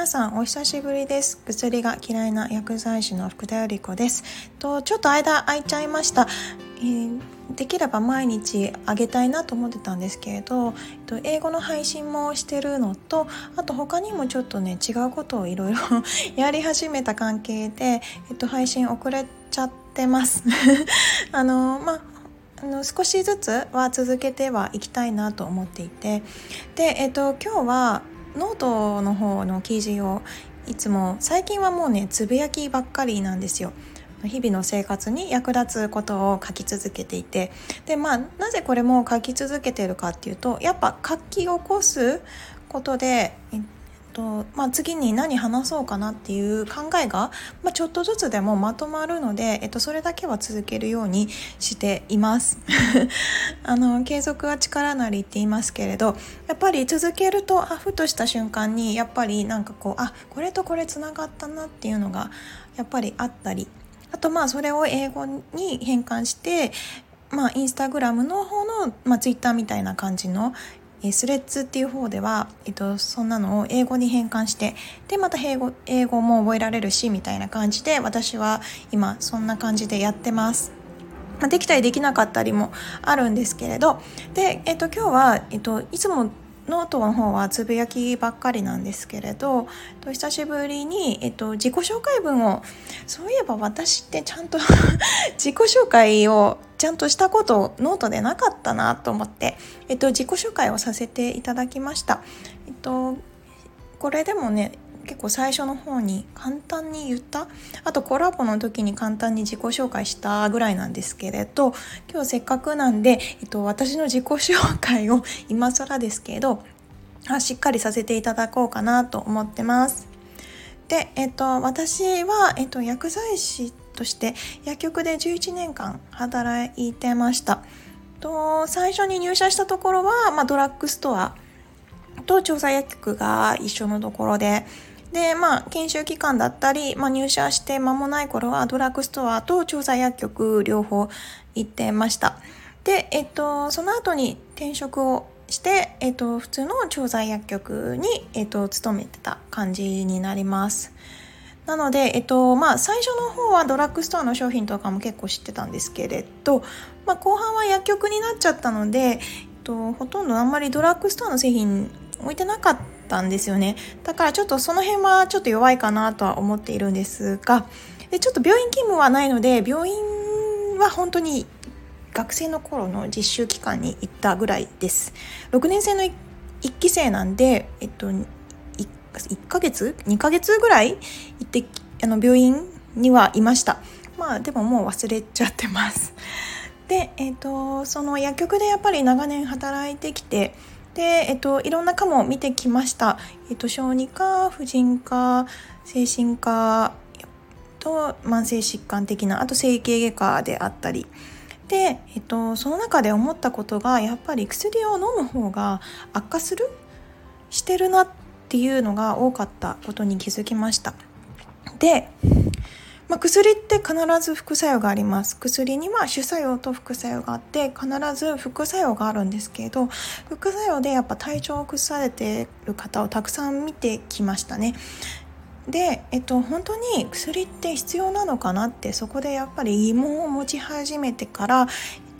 皆さんお久しぶりです。薬が嫌いな薬剤師の福田由里子です。とちょっと間空いちゃいました、えー、できれば毎日あげたいなと思ってたんですけれどえっと英語の配信もしてるのとあと他にもちょっとね違うことをいろいろ やり始めた関係で、えっと、配信遅れちゃってます。あのまああの少しずつは続けてはいきたいなと思っていて。で、えっと、今日はノートの方の記事をいつも最近はもうねつぶやきばっかりなんですよ。日々の生活に役立つことを書き続けていてでまあなぜこれも書き続けてるかっていうとやっぱ書き起こすことでとまあ、次に何話そうかなっていう考えが、まあ、ちょっとずつでもまとまるので、えっと、それだけは続けるようにしています。あの継続は力なりって言いますけれどやっぱり続けるとあふとした瞬間にやっぱりなんかこうあこれとこれつながったなっていうのがやっぱりあったり。あとまあそれを英語に変換してまあ、インスタグラムの方の、まあ、ツイッターみたいな感じのスレッズっていう方では、えっと、そんなのを英語に変換してでまた英語英語も覚えられるしみたいな感じで私は今そんな感じでやってます。まあ、できたりできなかったりもあるんですけれどで、えっと、今日は、えっと、いつもノートの方はつぶやきばっかりなんですけれどと久しぶりに、えっと、自己紹介文をそういえば私ってちゃんと 自己紹介をちゃんとしたことノートでなかったなと思って、えっと、自己紹介をさせていただきました。えっと、これでもね結構最初の方に簡単に言ったあとコラボの時に簡単に自己紹介したぐらいなんですけれど今日せっかくなんで、えっと、私の自己紹介を今更ですけどあしっかりさせていただこうかなと思ってます。で、えっと、私は、えっと、薬剤師として薬局で11年間働いてました。と最初に入社したところは、まあ、ドラッグストアと調査薬局が一緒のところでで、まあ、研修期間だったり、まあ、入社して間もない頃はドラッグストアと調査薬局両方行ってました。で、えっと、その後に転職をして、えっと、普通の調剤薬局に、えっと、勤めてた感じになります。なので、えっと、まあ、最初の方はドラッグストアの商品とかも結構知ってたんですけれど、まあ、後半は薬局になっちゃったので、えっと、ほとんどあんまりドラッグストアの製品置いてなかったんですよね。だからちょっとその辺はちょっと弱いかなとは思っているんですがでちょっと病院勤務はないので病院は本当に学生の頃の実習期間に行ったぐらいです。6年生の1期生なんでえっと 1, ヶ月？2ヶ月ぐらい？行ってあの病院にはいました。まあでももう忘れちゃってます。でえっとその薬局でやっぱり長年働いてきてで、えっと、いろんな科も見てきました。えっと、小児科、婦人科、精神科と慢性疾患的な、あと整形外科であったり。で、えっと、その中で思ったことが、やっぱり薬を飲む方が悪化する？してるなっっていうのが多かったことに気づきました。で、まあ、薬って必ず副作用があります薬には主作用と副作用があって必ず副作用があるんですけど副作用でやっぱ体調を崩されてる方をたくさん見てきましたねで、えっと、本当に薬って必要なのかなってそこでやっぱり疑問を持ち始めてから、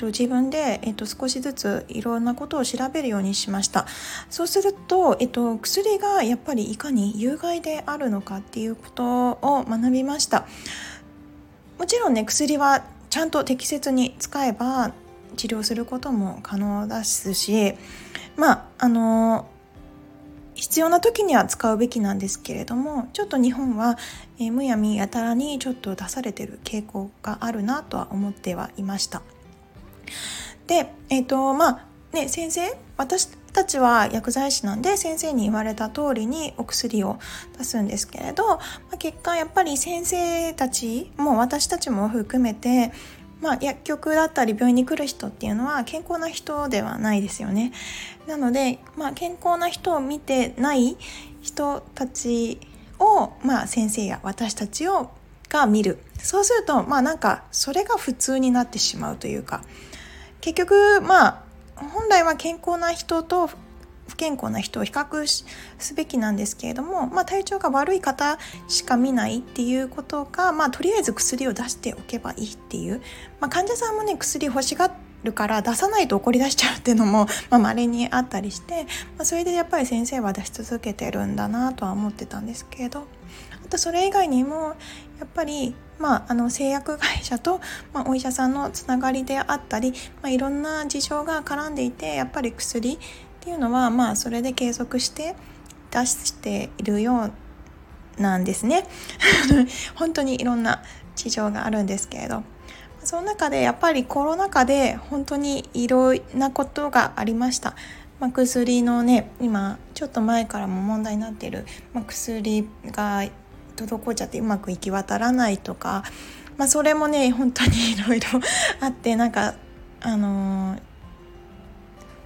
と、自分で、えっと、少しずついろんなことを調べるようにしましたそうすると、えっと、薬がやっぱりいかに有害であるのかっていうことを学びましたもちろんね薬はちゃんと適切に使えば治療することも可能ですしまああの必要な時には使うべきなんですけれどもちょっと日本は、えー、むやみやたらにちょっと出されてる傾向があるなとは思ってはいました。でえっ、ー、とまあね先生私たちは薬剤師なんで先生に言われた通りにお薬を出すんですけれど、まあ、結果やっぱり先生たちも私たちも含めてまあ、薬局だったり病院に来る人っていうのは健康な人ではないですよね。なので、まあ、健康な人を見てない人たちを、まあ、先生や私たちをが見るそうするとまあなんかそれが普通になってしまうというか結局まあ本来は健康な人と不健康な人を比較すべきなんですけれども、まあ、体調が悪い方しか見ないっていうことが、まあ、とりあえず薬を出しておけばいいっていう、まあ、患者さんもね薬欲しがるから出さないと怒り出しちゃうっていうのもまあ、稀にあったりして、まあ、それでやっぱり先生は出し続けてるんだなとは思ってたんですけれど。あとそれ以外にもやっぱり、まあ、あの製薬会社と、まあ、お医者さんのつながりであったり、まあ、いろんな事情が絡んでいてやっぱり薬っていうのは、まあ、それで継続して出しているようなんですね。本当にいろんな事情があるんですけれど。その中でやっぱりコロナ禍で本当にいろんなことがありました。まあ、薬のね今ちょっと前からも問題になっている、まあ、薬が滞っちゃってうまく行き渡らないとか、まあ、それもね本当にいろいろ あってなんかあのー、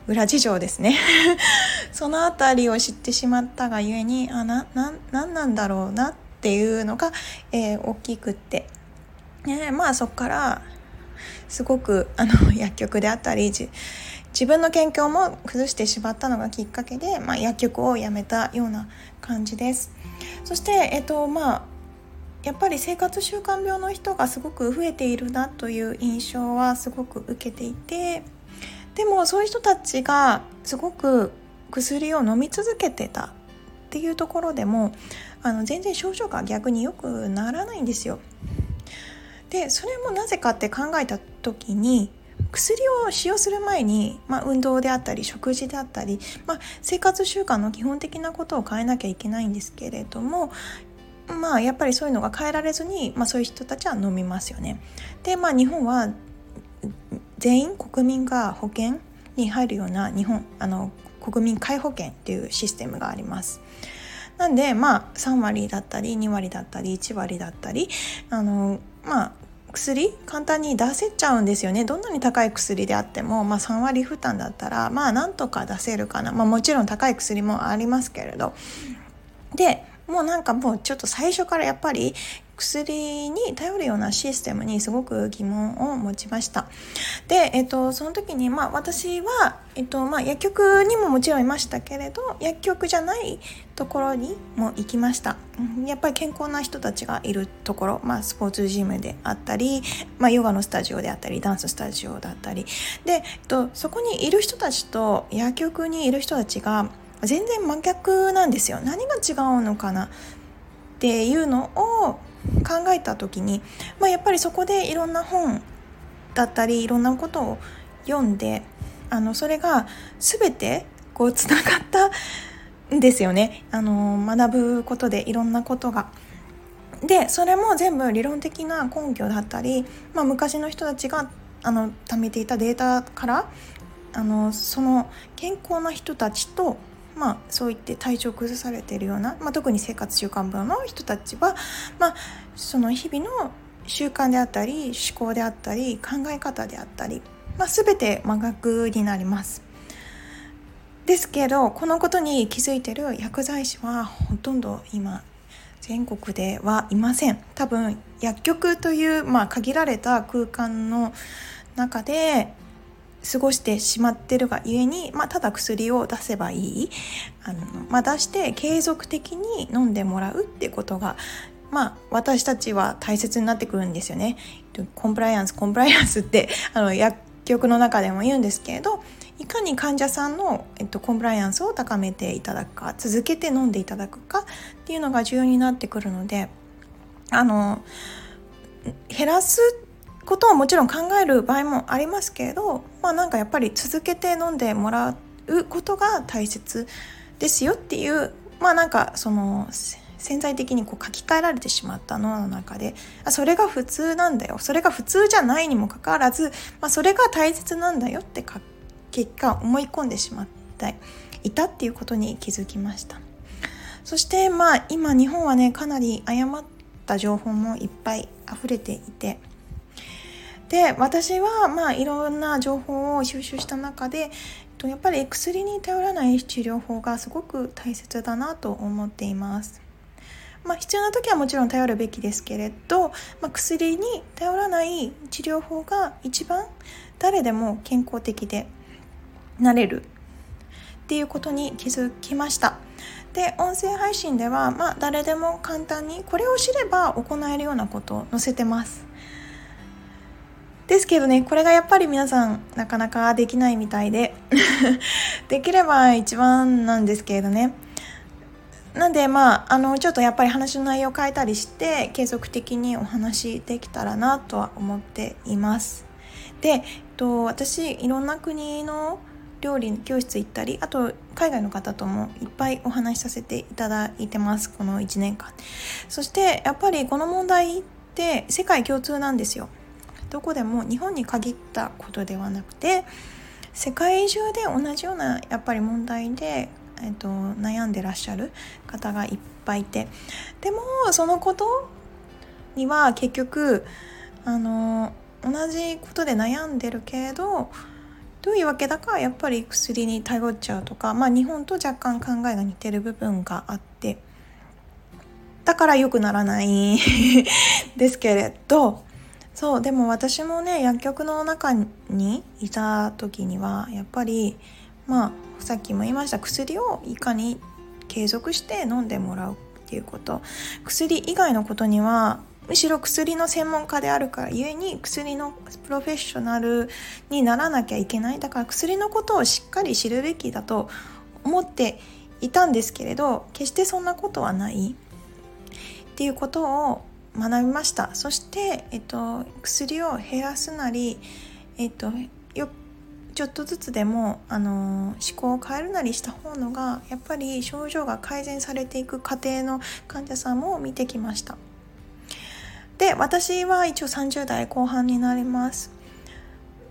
裏事情ですね。その辺りを知ってしまったがゆえにあなななんなんだろうなっていうのが、えー、大きくって、ね、まあそこからすごくあの薬局であったり自分の健康も崩してしまったのがきっかけで、まあ、薬局を辞めたような感じです。そして、えっとまあ、やっぱり生活習慣病の人がすごく増えているなという印象はすごく受けていてでもそういう人たちがすごく薬を飲み続けてたっていうところでもあの全然症状が逆に良くならないんですよ。でそれもなぜかって考えた時に薬を使用する前に、まあ、運動であったり食事であったり、まあ、生活習慣の基本的なことを変えなきゃいけないんですけれどもまあやっぱりそういうのが変えられずに、まあ、そういう人たちは飲みますよね。でまあ日本は全員国民が保険に入るような日本あの国民皆保険っていうシステムがあります。なんでまあ3割だったり2割だったり1割だったりあのまあ薬？簡単に出せちゃうんですよね。どんなに高い薬であっても、まあ、3割負担だったらまあなんとか出せるかな、まあ、もちろん高い薬もありますけれど。でもうなんかもうちょっと最初からやっぱり薬に頼るようなシステムにすごく疑問を持ちました。で、えっと、その時に、まあ、私は、えっとまあ、薬局にももちろんいましたけれど薬局じゃないところにも行きました。やっぱり健康な人たちがいるところ、まあ、スポーツジムであったり、まあ、ヨガのスタジオであったりダンススタジオだったりで、えっと、そこにいる人たちと薬局にいる人たちが全然真逆なんですよ。何が違うのかなっていうのを考えた時に、まあ、やっぱりそこでいろんな本だったりいろんなことを読んであのそれが全てこうつながったんですよねあの学ぶことでいろんなことが。でそれも全部理論的な根拠だったり、まあ、昔の人たちがあの貯めていたデータからあのその健康な人たちとまあ、そういって体調を崩されているような、まあ、特に生活習慣病の人たちは、まあ、その日々の習慣であったり思考であったり考え方であったり、まあ、全て真逆になります。ですけどこのことに気づいてる薬剤師はほとんど今全国ではいません多分薬局という、まあ、限られた空間の中で過ごしてしまってるがゆえに、まあ、ただ薬を出せばいいあの、まあ、出して継続的に飲んでもらうってことがまあ、私たちは大切になってくるんですよね。コンプライアンスコンプライアンスってあの薬局の中でも言うんですけれどいかに患者さんの、えっと、コンプライアンスを高めていただくか続けて飲んでいただくかっていうのが重要になってくるのであの減らすことをもちろん考える場合もありますけれどまあなんかやっぱり続けて飲んでもらうことが大切ですよっていうまあなんかその潜在的にこう書き換えられてしまった脳の中であそれが普通なんだよ。それが普通じゃないにもかかわらず、まあ、それが大切なんだよってか結果思い込んでしまっていたっていうことに気づきました。そしてまあ今日本はねかなり誤った情報もいっぱい溢れていてで私はまあいろんな情報を収集した中でやっぱり薬に頼らない治療法がすごく大切だなと思っています。まあ、必要な時はもちろん頼るべきですけれど、まあ、薬に頼らない治療法が一番誰でも健康的でなれる。っていうことに気づきました。で音声配信では、まあ、誰でも簡単にこれを知れば行えるようなことを載せてます。ですけどねこれがやっぱり皆さんなかなかできないみたいで できれば一番なんですけれどね。なんでまああのちょっとやっぱり話の内容を変えたりして継続的にお話できたらなとは思っています。で、えっと、私いろんな国の料理教室行ったりあと海外の方ともいっぱいお話しさせていただいてますこの1年間。そしてやっぱりこの問題って世界共通なんですよ。どこでも日本に限ったことではなくて世界中で同じようなやっぱり問題で、えっと、悩んでらっしゃる方がいっぱいいてでもそのことには結局あの同じことで悩んでるけどどういうわけだかやっぱり薬に頼っちゃうとか、まあ、日本と若干考えが似てる部分があってだから良くならないですけれどそうでも私もね薬局の中にいた時にはやっぱりまあさっきも言いました薬をいかに継続して飲んでもらうっていうこと。薬以外のことにはむしろ薬の専門家であるからゆえに薬のプロフェッショナルにならなきゃいけない。だから薬のことをしっかり知るべきだと思っていたんですけれど決してそんなことはない。っていうことを学びました。そして、えっと、薬を減らすなり、えっと、よちょっとずつでもあの思考を変えるなりした方のがやっぱり症状が改善されていく過程の患者さんも見てきました。で私は一応30代後半になります。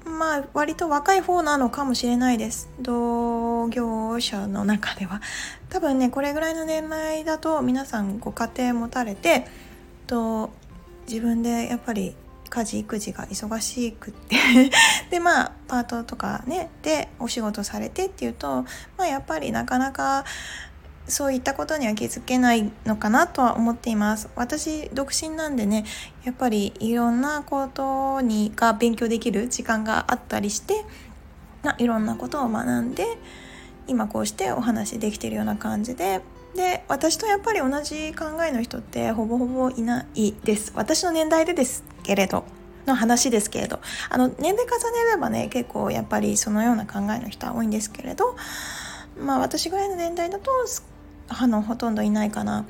まあ割と若い方なのかもしれないです。同業者の中では。多分ねこれぐらいの年代だと皆さんご家庭持たれてと自分でやっぱり家事育児が忙しくって。でまあパートとかねでお仕事されてっていうとまあやっぱりなかなかそういったことには気づけないのかなとは思っています。私独身なんでねやっぱりいろんなことにが勉強できる時間があったりしていろんなことを学んで今こうしてお話できてるような感じでで私とやっぱり同じ考えの人ってほぼほぼいないです。私の年代でですけれどの話ですけれど。あの年齢重ねればね結構やっぱりそのような考えの人は多いんですけれどまあ私ぐらいの年代だとあのほとんどいないかな。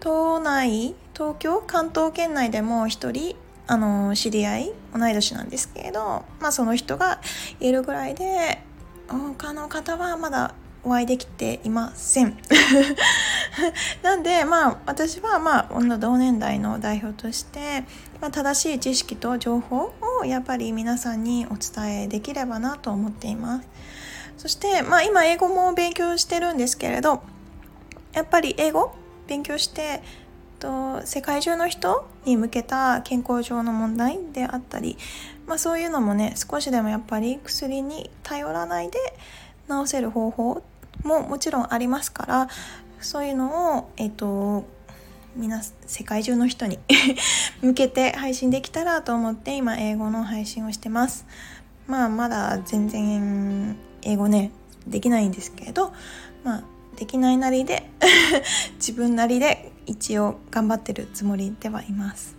都内東京関東圏内でも一人あの知り合い同い年なんですけれどまあその人がいるぐらいで他の方はまだお会いできていません。なんでまあ私はまあ同年代の代表として、まあ、正しい知識と情報をやっぱり皆さんにお伝えできればなと思っています。そしてまあ今英語も勉強してるんですけれどやっぱり英語勉強してと世界中の人に向けた健康上の問題であったり、まあ、そういうのもね少しでもやっぱり薬に頼らないで治せる方法っももちろんありますからそういうのをえっ、と皆世界中の人に 向けて配信できたらと思って今英語の配信をしてます。まあまだ全然英語ねできないんですけれどまあできないなりで 自分なりで一応頑張ってるつもりではいます。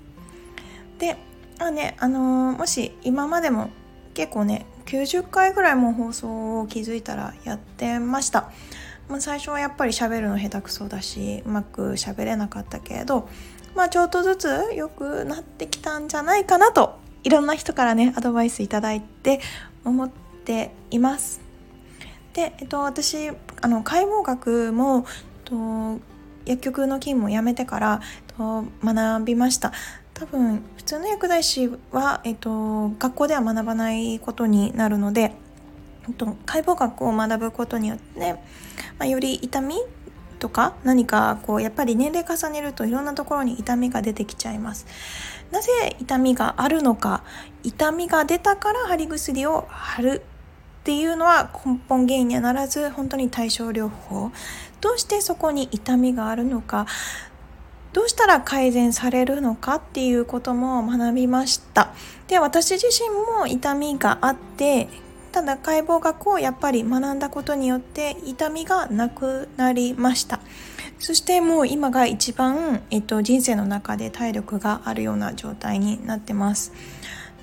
であねあのー、もし今までも結構ね90回ぐらいも放送を気づいたらやってました、まあ、最初はやっぱり喋るの下手くそだしうまく喋れなかったけれどまあちょっとずつ良くなってきたんじゃないかなといろんな人からねアドバイスいただいて思っています。で、えっと、私あの解剖学もと薬局の勤務を辞めてからと学びました。多分普通の薬剤師は、えっと、学校では学ばないことになるので、えっと、解剖学を学ぶことによって、まあ、より痛みとか何かこうやっぱり年齢重ねるといろんなところに痛みが出てきちゃいます。なぜ痛みがあるのか痛みが出たから貼り薬を貼るっていうのは根本原因にはならず本当に対症療法。どうしてそこに痛みがあるのかどうしたら改善されるのかっていうことも学びました。で私自身も痛みがあってただ解剖学をやっぱり学んだことによって痛みがなくなりました。そしてもう今が一番、えっと、人生の中で体力があるような状態になってます。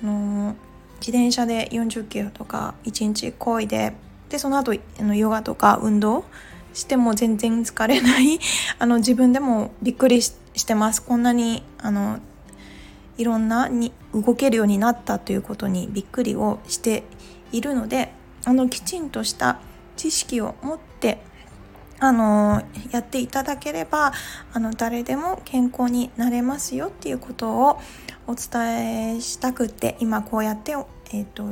あの自転車で40キロとか1日こいででその後あのヨガとか運動しても全然疲れない。あの自分でもびっくりしてしてますこんなにあのいろんなに動けるようになったということにびっくりをしているのであのきちんとした知識を持ってあのやっていただければあの誰でも健康になれますよっていうことをお伝えしたくって今こうやって、えーと、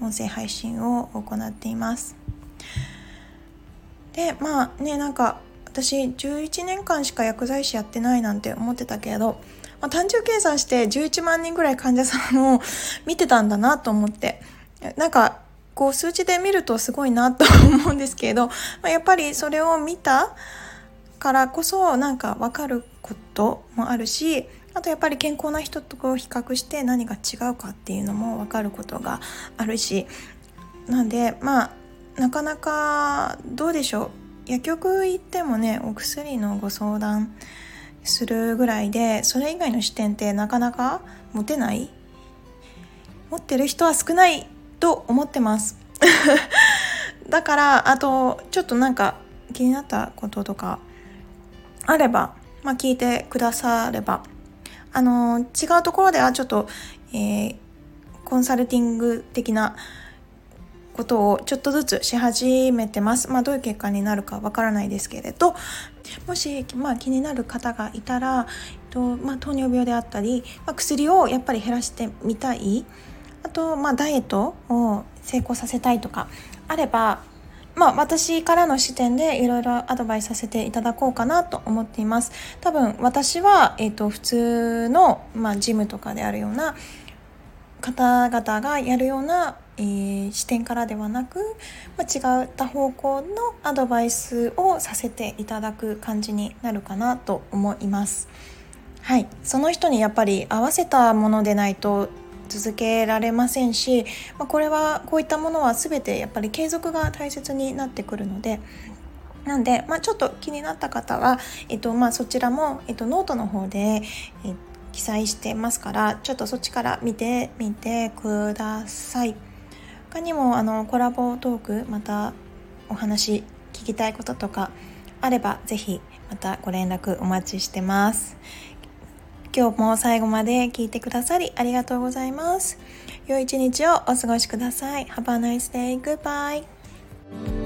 音声配信を行っています。でまあねなんか私11年間しか薬剤師やってないなんて思ってたけどまあ、単純計算して11万人ぐらい患者さんを 見てたんだなと思って。なんかこう数値で見るとすごいなと思うんですけど、まあ、やっぱりそれを見たからこそなんか分かることもあるしあとやっぱり健康な人とこう比較して何が違うかっていうのも分かることがあるし。なんでまあなかなかどうでしょう。薬局行ってもねお薬のご相談するぐらいでそれ以外の視点ってなかなか持てない。持ってる人は少ないと思ってます。だからあとちょっとなんか気になったこととかあれば、まあ、聞いてくだされば。あの違うところではちょっと、えー、コンサルティング的なことをちょっとずつし始めてます。まあ、どういう結果になるかわからないですけれど、もし、まあ、気になる方がいたら、えっとまあ、糖尿病であったり、まあ、薬をやっぱり減らしてみたい。あと、まあ、ダイエットを成功させたいとかあれば、まあ、私からの視点でいろいろアドバイスさせていただこうかなと思っています。多分私は、えっと、普通の、まあ、ジムとかであるような方々がやるようなえー、視点からではなく、まあ、違った方向のアドバイスをさせていただく感じになるかなと思います。はい、その人にやっぱり合わせたものでないと続けられませんし、まあ、これはこういったものは全てやっぱり継続が大切になってくるのでなんで、まあ、ちょっと気になった方は、えっとまあ、そちらも、えっと、ノートの方で、え記載してますからちょっとそっちから見てみてください。他にもあのコラボトークまたお話聞きたいこととかあればぜひまたご連絡お待ちしてます今日も最後まで聞いてくださりありがとうございます良い一日をお過ごしください Have a nice day. Goodbye.